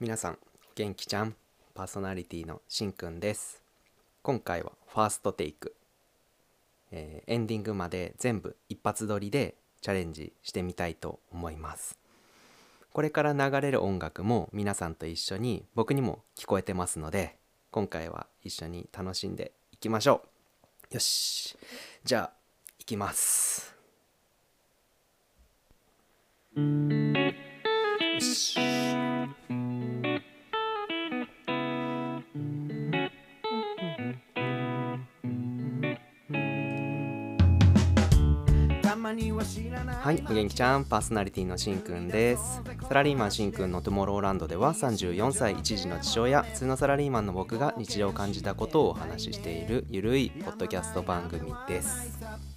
皆さん元気ちゃん？パーソナリティのしんくんです。今回はファーストテイク、えーエンディングまで全部一発撮りでチャレンジしてみたいと思います。これから流れる音楽も皆さんと一緒に僕にも聞こえてますので今回は一緒に楽しんでいきましょう。よし。じゃあいきます。よしはい、お元気ちゃん、パーソナリティのしんくんです。サラリーマンしんくんのトゥモローランドでは34歳一児の父親、普通のサラリーマンの僕が日常を感じたことをお話ししているゆるいポッドキャスト番組です。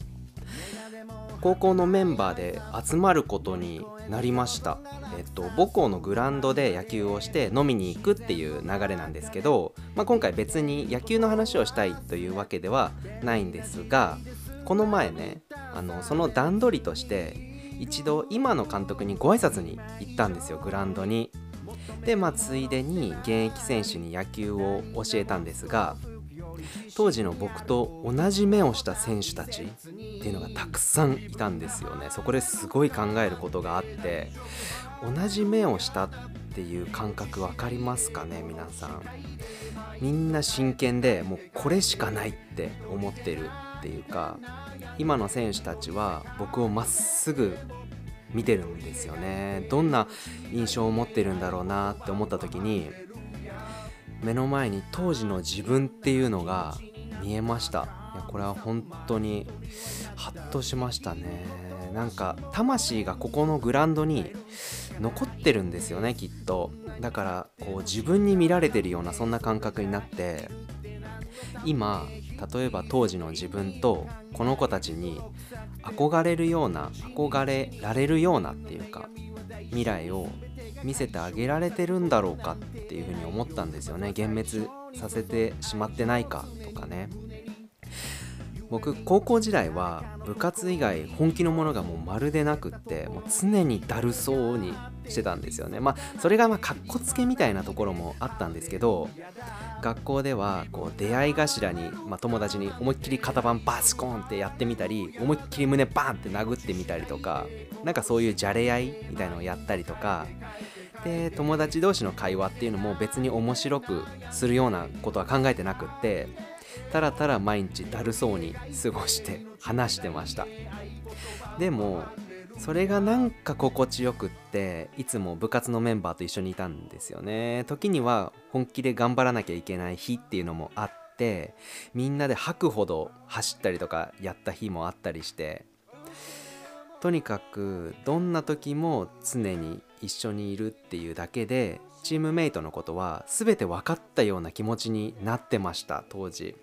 高校のメンバーで集まることになりました。えっと、母校のグラウンドで野球をして飲みに行くっていう流れなんですけど、まあ、今回別に野球の話をしたいというわけではないんですが、この前ねあのその段取りとして一度今の監督にご挨拶に行ったんですよグラウンドに。でまあついでに現役選手に野球を教えたんですが当時の僕と同じ目をした選手たちっていうのがたくさんいたんですよね。そこですごい考えることがあって同じ目をしたっていう感覚分かりますかね皆さん。みんな真剣でもうこれしかないって思ってるっていうか今の選手たちは僕をまっすぐ見てるんですよね。どんな印象を持ってるんだろうなって思った時に目の前に当時の自分っていうのが見えました。いやこれは本当にハッとしましたね。なんか魂がここのグラウンドに残ってるんですよねきっと。だからこう自分に見られてるようなそんな感覚になって今例えば当時の自分とこの子たちに憧れるような憧れられるようなっていうか未来を見せてあげられてるんだろうかっていうふうに思ったんですよね。幻滅させてしまってないかとかね。僕高校時代は部活以外本気のものがもうまるでなくってもう常にだるそうにしてたんですよね。まあそれがまあかっこつけみたいなところもあったんですけど学校ではこう出会い頭に、まあ、友達に思いっきり肩パンバスコーンってやってみたり思いっきり胸バーンって殴ってみたりとかなんかそういうじゃれ合いみたいのをやったりとかで友達同士の会話っていうのも別に面白くするようなことは考えてなくってたらたら毎日だるそうに過ごして話してました。でもそれがなんか心地よくっていつも部活のメンバーと一緒にいたんですよね。時には本気で頑張らなきゃいけない日っていうのもあってみんなで吐くほど走ったりとかやった日もあったりしてとにかくどんな時も常に一緒にいるっていうだけでチームメイトのことは全て分かったような気持ちになってました当時。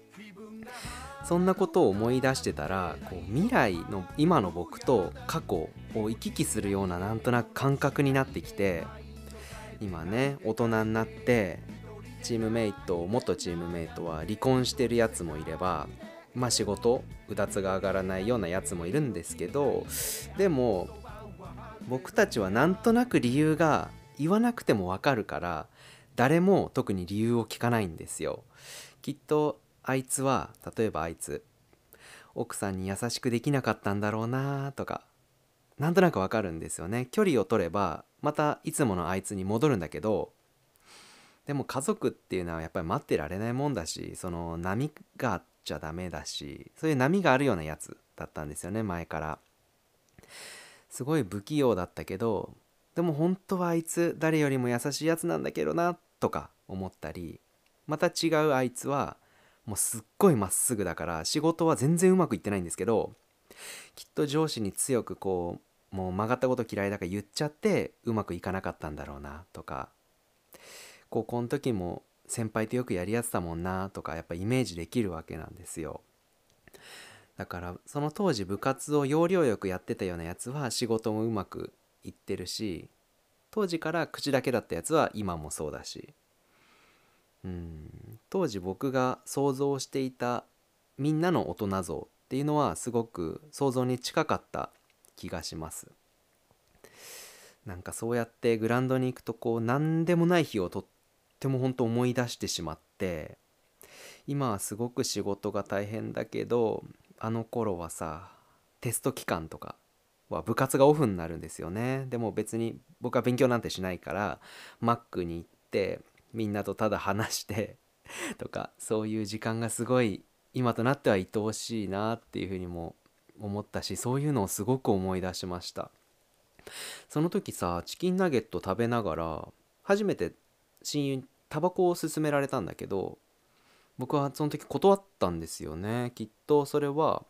そんなことを思い出してたらこう未来の今の僕と過去を行き来するようななんとなく感覚になってきて今ね大人になってチームメイト元チームメイトは離婚してるやつもいればまあ仕事うだつが上がらないようなやつもいるんですけどでも僕たちはなんとなく理由が言わなくてもわかるから誰も特に理由を聞かないんですよ。きっとあいつは例えばあいつ奥さんに優しくできなかったんだろうなとかなんとなくわかるんですよね。距離を取ればまたいつものあいつに戻るんだけどでも家族っていうのはやっぱり待ってられないもんだしその波があってちゃダメだしそういう波があるようなやつだったんですよね前から。すごい不器用だったけどでも本当はあいつ誰よりも優しいやつなんだけどなとか思ったりまた違うあいつはもうすっごいまっすぐだから仕事は全然うまくいってないんですけどきっと上司に強くこうもう曲がったこと嫌いだから言っちゃってうまくいかなかったんだろうなとか高校の時も先輩とよくやり合ってたもんなとかやっぱイメージできるわけなんですよ。だからその当時部活を要領よくやってたようなやつは仕事もうまくいってるし当時から口だけだったやつは今もそうだし。うん。当時僕が想像していたみんなの大人像っていうのはすごく想像に近かった気がします。なんかそうやってグラウンドに行くとこう何でもない日をとっても本当思い出してしまって今はすごく仕事が大変だけどあの頃はさテスト期間とかは部活がオフになるんですよね。でも別に僕は勉強なんてしないからマックに行ってみんなとただ話してとかそういう時間がすごい今となっては愛おしいなっていうふうにも思ったしそういうのをすごく思い出しました。その時さチキンナゲット食べながら初めて親友タバコを勧められたんだけど僕はその時断ったんですよね。きっとそれは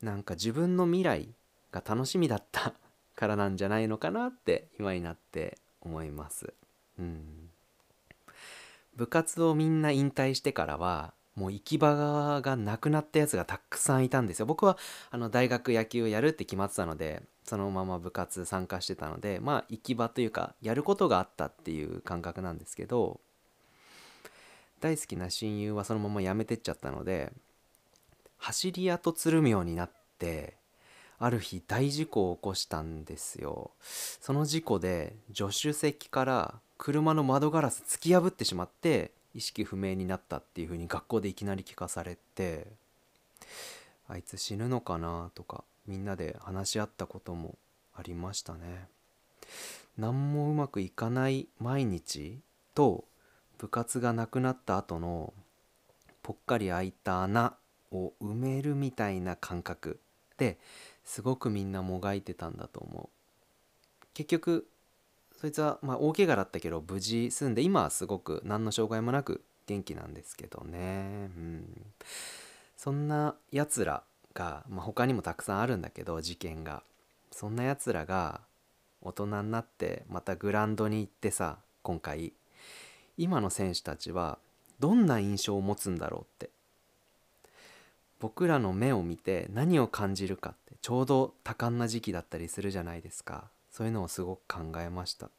なんか自分の未来が楽しみだった からなんじゃないのかなって今になって思います。うん。部活をみんな引退してからはもう行き場がなくなったやつがたくさんいたんですよ。僕はあの大学野球をやるって決まってたのでそのまま部活参加してたのでまあ行き場というかやることがあったっていう感覚なんですけど大好きな親友はそのまま辞めてっちゃったので走り屋とつるむようになってある日大事故を起こしたんですよ。その事故で助手席から車の窓ガラス突き破ってしまって意識不明になったっていう風に学校でいきなり聞かされてあいつ死ぬのかなとかみんなで話し合ったこともありましたね。何もうまくいかない毎日と部活がなくなった後のぽっかり開いた穴を埋めるみたいな感覚ですごくみんなもがいてたんだと思う。結局そいつはまあ大怪我だったけど無事済んで今はすごく何の障害もなく元気なんですけどね。うん。そんなやつらが、まあ、他にもたくさんあるんだけど事件が。そんなやつらが大人になってまたグラウンドに行ってさ今回。今の選手たちはどんな印象を持つんだろうって。僕らの目を見て何を感じるかってちょうど多感な時期だったりするじゃないですか。そういうのをすごく考えました。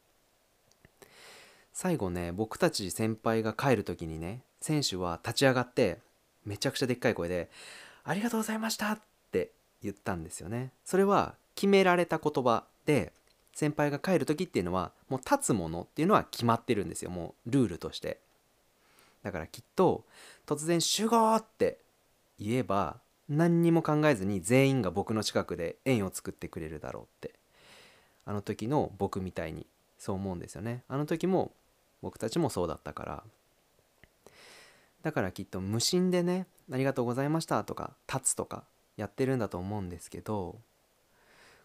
最後ね僕たち先輩が帰る時にね選手は立ち上がってめちゃくちゃでっかい声で「ありがとうございました!」って言ったんですよねそれは決められた言葉で先輩が帰る時っていうのはもう立つものっていうのは決まってるんですよもうルールとしてだからきっと突然「集合!」って言えば何にも考えずに全員が僕の近くで円を作ってくれるだろうってあの時の僕みたいにそう思うんですよねあの時も僕たちもそうだったからだからきっと無心でね「ありがとうございました」とか「立つ」とかやってるんだと思うんですけど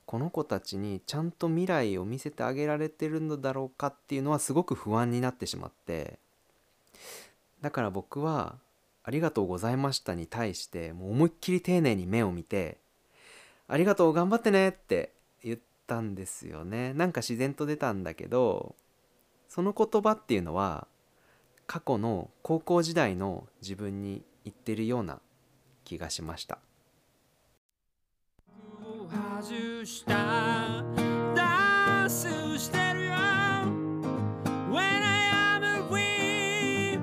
この子たちにちゃんと未来を見せてあげられてるのだろうかっていうのはすごく不安になってしまってだから僕は「ありがとうございました」に対してもう思いっきり丁寧に目を見て「ありがとう頑張ってね」って言ったんですよね。なんか自然と出たんだけどその言葉っていうのは過去の高校時代の自分に言ってるような気がしました外したダンスしてるよ When I am free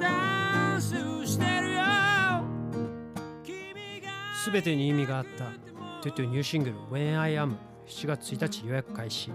ダンスしてるよすべてに意味があったトゥトゥニューシングル When I Am 7月1日予約開始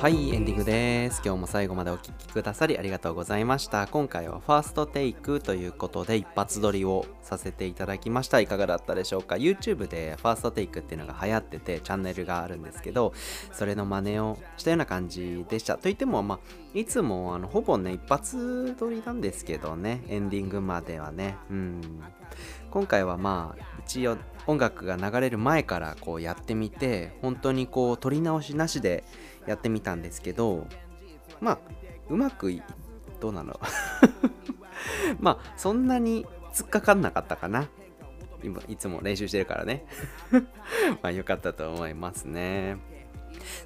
はいエンディングです。今日も最後までお聴きくださりありがとうございました。今回はファーストテイクということで一発撮りをさせていただきました。いかがだったでしょうか？YouTube でファーストテイクっていうのが流行っててチャンネルがあるんですけどそれの真似をしたような感じでした。といってもまあいつもあのほぼね一発撮りなんですけどね。エンディングまではね。うん。今回はまあ一応音楽が流れる前からこうやってみて本当にこう撮り直しなしでやってみたんですけどまあうまくどうなの まあそんなに突っかかんなかったかな。今いつも練習してるからね。まあ良かったと思いますね。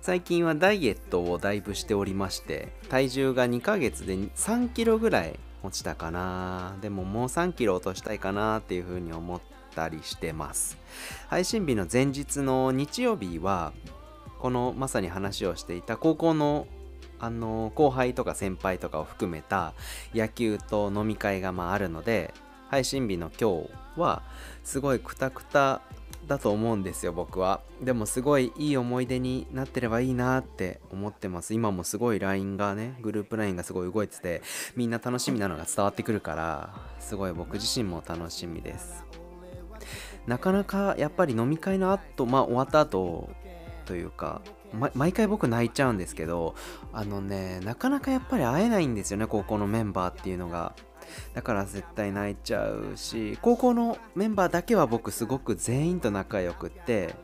最近はダイエットをだいぶしておりまして体重が2ヶ月で3キロぐらい落ちたかな。でももう3キロ落としたいかなっていうふうに思ったりしてます。配信日の前日の日曜日はこのまさに話をしていた高校のあの後輩とか先輩とかを含めた野球と飲み会がまああるので配信日の今日はすごいクタクタだと思うんですよ僕は。でもすごいいい思い出になってればいいなって思ってます。今もすごい LINE がねグループ LINE がすごい動いててみんな楽しみなのが伝わってくるからすごい僕自身も楽しみです。なかなかやっぱり飲み会の後まあ終わった後というか毎回僕泣いちゃうんですけどあのねなかなかやっぱり会えないんですよね高校のメンバーっていうのが。だから絶対泣いちゃうし高校のメンバーだけは僕すごく全員と仲良くって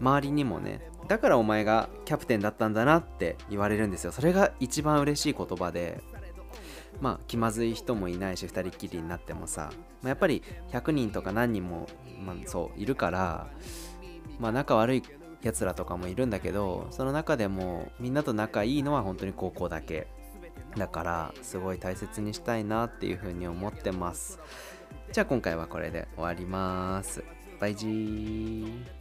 周りにもねだからお前がキャプテンだったんだなって言われるんですよ。それが一番嬉しい言葉でまあ気まずい人もいないし2人きりになってもさ、ま、やっぱり100人とか何人も、まあ、そういるからまあ仲悪いやつらとかもいるんだけどその中でもみんなと仲いいのは本当に高校だけ。だからすごい大切にしたいなっていうふうに思ってます。じゃあ今回はこれで終わります。バイジー。